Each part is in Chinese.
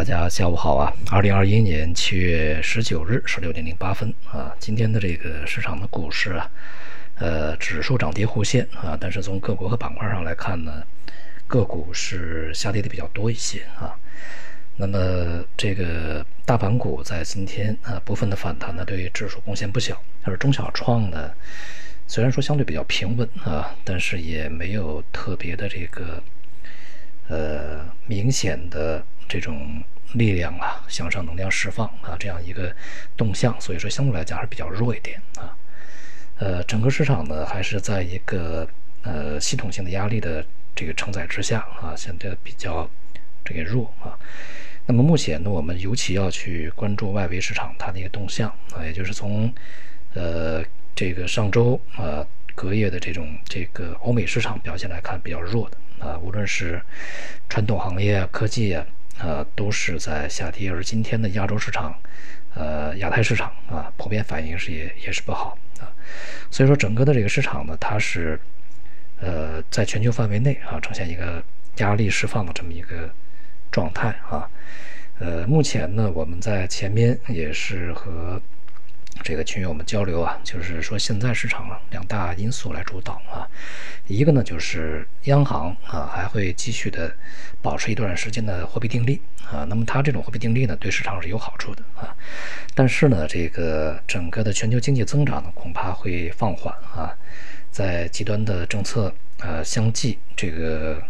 大家下午好啊！二零二一年七月十九日十六点零八分啊，今天的这个市场的股市啊，呃，指数涨跌互现啊，但是从个股和板块上来看呢，个股是下跌的比较多一些啊。那么这个大盘股在今天啊部分的反弹呢，对于指数贡献不小，而中小创呢，虽然说相对比较平稳啊，但是也没有特别的这个呃明显的这种。力量啊，向上能量释放啊，这样一个动向，所以说相对来讲还是比较弱一点啊。呃，整个市场呢还是在一个呃系统性的压力的这个承载之下啊，显得比较这个弱啊。那么目前呢，我们尤其要去关注外围市场它的一个动向啊，也就是从呃这个上周啊隔夜的这种这个欧美市场表现来看比较弱的啊，无论是传统行业啊、科技啊。呃，都是在下跌，而今天的亚洲市场，呃，亚太市场啊，普遍反应是也也是不好啊，所以说整个的这个市场呢，它是呃，在全球范围内啊，呈现一个压力释放的这么一个状态啊，呃，目前呢，我们在前面也是和。这个群友们交流啊，就是说现在市场两大因素来主导啊，一个呢就是央行啊还会继续的保持一段时间的货币定力啊，那么它这种货币定力呢对市场是有好处的啊，但是呢这个整个的全球经济增长呢恐怕会放缓啊，在极端的政策呃相继这个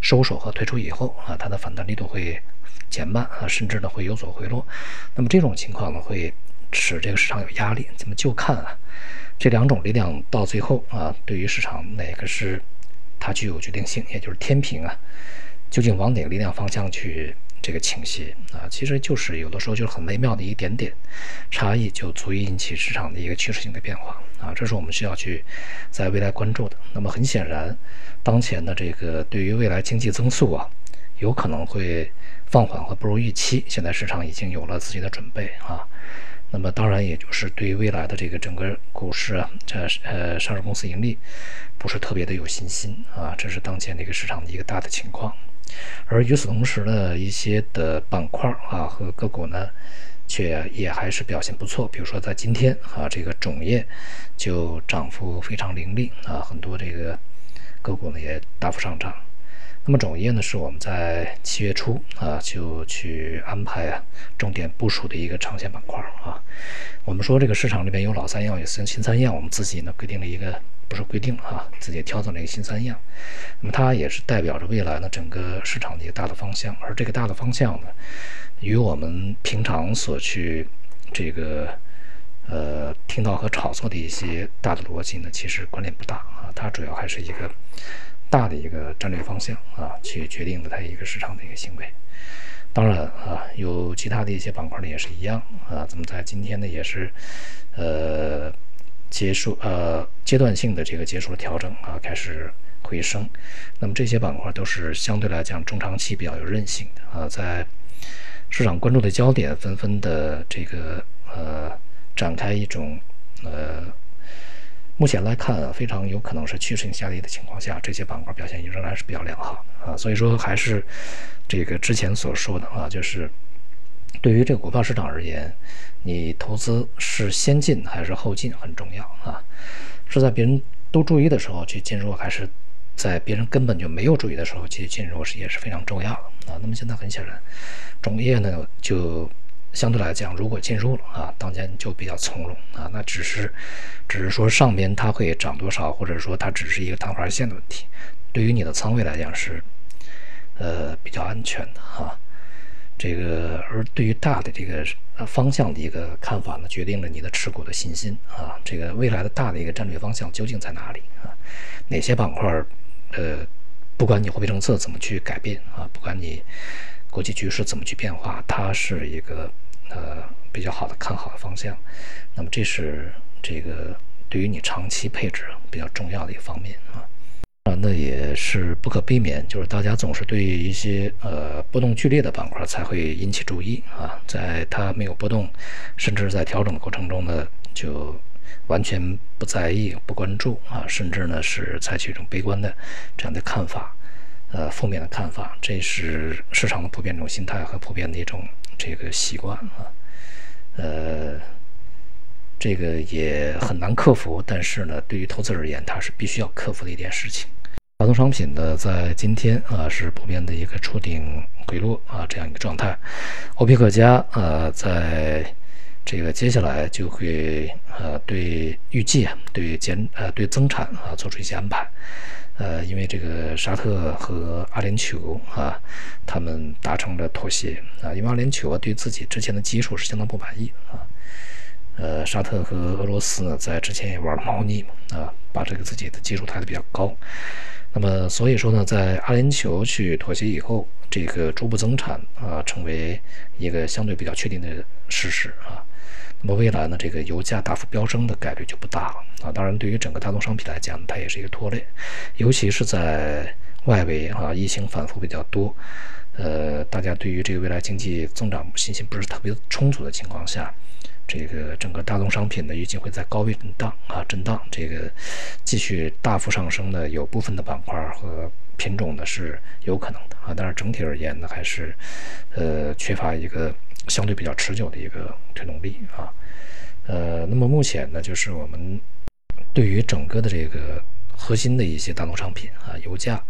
收手和退出以后啊，它的反弹力度会减慢啊，甚至呢会有所回落，那么这种情况呢会。使这个市场有压力，咱们就看啊，这两种力量到最后啊，对于市场哪个是它具有决定性，也就是天平啊，究竟往哪个力量方向去这个倾斜啊？其实就是有的时候就是很微妙的一点点差异，就足以引起市场的一个趋势性的变化啊！这是我们需要去在未来关注的。那么很显然，当前的这个对于未来经济增速啊，有可能会放缓和不如预期，现在市场已经有了自己的准备啊。那么当然，也就是对未来的这个整个股市啊，这呃上市公司盈利不是特别的有信心啊，这是当前这个市场的一个大的情况。而与此同时呢，一些的板块啊和个股呢，却也还是表现不错。比如说在今天啊，这个种业就涨幅非常凌厉啊，很多这个个股呢也大幅上涨。那么种业呢，是我们在七月初啊就去安排啊重点部署的一个长线板块啊。我们说这个市场里边有老三样，有新新三样，我们自己呢规定了一个，不是规定啊，自己挑选了一个新三样。那么它也是代表着未来呢整个市场的一个大的方向，而这个大的方向呢，与我们平常所去这个呃听到和炒作的一些大的逻辑呢，其实关联不大啊。它主要还是一个。大的一个战略方向啊，去决定了它一个市场的一个行为。当然啊，有其他的一些板块呢也是一样啊。咱们在今天呢也是，呃，结束呃阶段性的这个结束了调整啊，开始回升。那么这些板块都是相对来讲中长期比较有韧性的啊，在市场关注的焦点纷纷的这个呃展开一种呃。目前来看，非常有可能是趋势性下跌的情况下，这些板块表现仍然是比较良好啊。所以说，还是这个之前所说的啊，就是对于这个股票市场而言，你投资是先进还是后进很重要啊。是在别人都注意的时候去进入，还是在别人根本就没有注意的时候去进入，是也是非常重要的啊。那么现在很显然，种业呢就。相对来讲，如果进入了啊，当前就比较从容啊，那只是，只是说上边它会涨多少，或者说它只是一个昙花线的问题，对于你的仓位来讲是，呃，比较安全的哈。这个而对于大的这个方向的一个看法呢，决定了你的持股的信心啊。这个未来的大的一个战略方向究竟在哪里啊？哪些板块呃，不管你货币政策怎么去改变啊，不管你国际局势怎么去变化，它是一个。呃，比较好的看好的方向，那么这是这个对于你长期配置比较重要的一个方面啊。啊，那，也是不可避免，就是大家总是对一些呃波动剧烈的板块才会引起注意啊，在它没有波动，甚至在调整的过程中呢，就完全不在意、不关注啊，甚至呢是采取一种悲观的这样的看法。呃负面的看法，这是市场的普遍这种心态和普遍的一种这个习惯啊，呃，这个也很难克服，但是呢，对于投资而言，它是必须要克服的一件事情。大宗商品呢，在今天啊是普遍的一个触顶回落啊这样一个状态。欧佩克家呃在这个接下来就会呃对预计啊对减呃对增产啊做出一些安排。呃，因为这个沙特和阿联酋啊他们达成了妥协啊，因为阿联酋啊对自己之前的基数是相当不满意啊。呃，沙特和俄罗斯呢在之前也玩了猫腻啊，把这个自己的基数抬得比较高。那么，所以说呢，在阿联酋去妥协以后，这个逐步增产啊，成为一个相对比较确定的事实啊。那么未来呢，这个油价大幅飙升的概率就不大了啊。当然，对于整个大宗商品来讲，它也是一个拖累，尤其是在外围啊，疫情反复比较多，呃，大家对于这个未来经济增长信心不是特别充足的情况下。这个整个大宗商品呢，预计会在高位震荡啊，震荡。这个继续大幅上升的，有部分的板块和品种呢是有可能的啊，但是整体而言呢，还是呃缺乏一个相对比较持久的一个推动力啊。呃，那么目前呢，就是我们对于整个的这个核心的一些大宗商品啊，油价、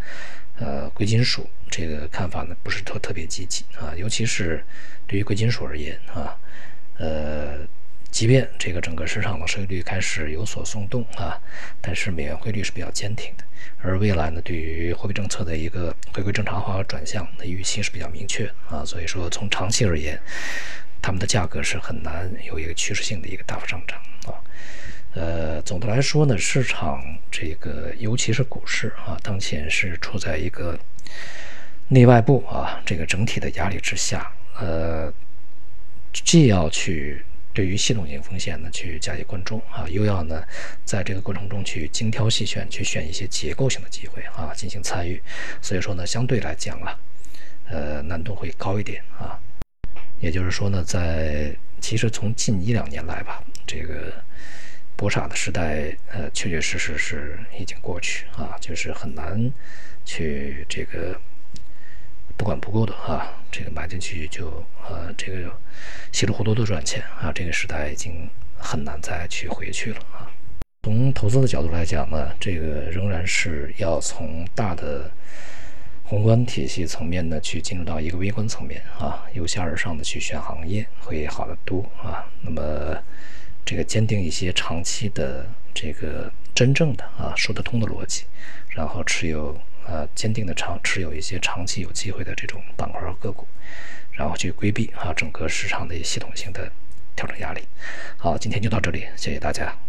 呃贵金属这个看法呢，不是特特别积极啊，尤其是对于贵金属而言啊。呃，即便这个整个市场的收益率开始有所松动啊，但是美元汇率是比较坚挺的。而未来呢，对于货币政策的一个回归正常化和转向的预期是比较明确啊。所以说，从长期而言，它们的价格是很难有一个趋势性的一个大幅上涨啊。呃，总的来说呢，市场这个尤其是股市啊，当前是处在一个内外部啊这个整体的压力之下，呃。既要去对于系统性风险呢去加以关注啊，又要呢在这个过程中去精挑细选，去选一些结构性的机会啊进行参与。所以说呢，相对来讲啊，呃，难度会高一点啊。也就是说呢，在其实从近一两年来吧，这个博傻的时代，呃，确确实实是已经过去啊，就是很难去这个。不管不顾的啊，这个买进去就呃，这个稀里糊涂的赚钱啊，这个时代已经很难再去回去了啊。从投资的角度来讲呢，这个仍然是要从大的宏观体系层面呢，去进入到一个微观层面啊，由下而上的去选行业会好得多啊。那么这个坚定一些长期的这个真正的啊说得通的逻辑，然后持有。呃，坚定的长持有一些长期有机会的这种板块和个股，然后去规避啊整个市场的系统性的调整压力。好，今天就到这里，谢谢大家。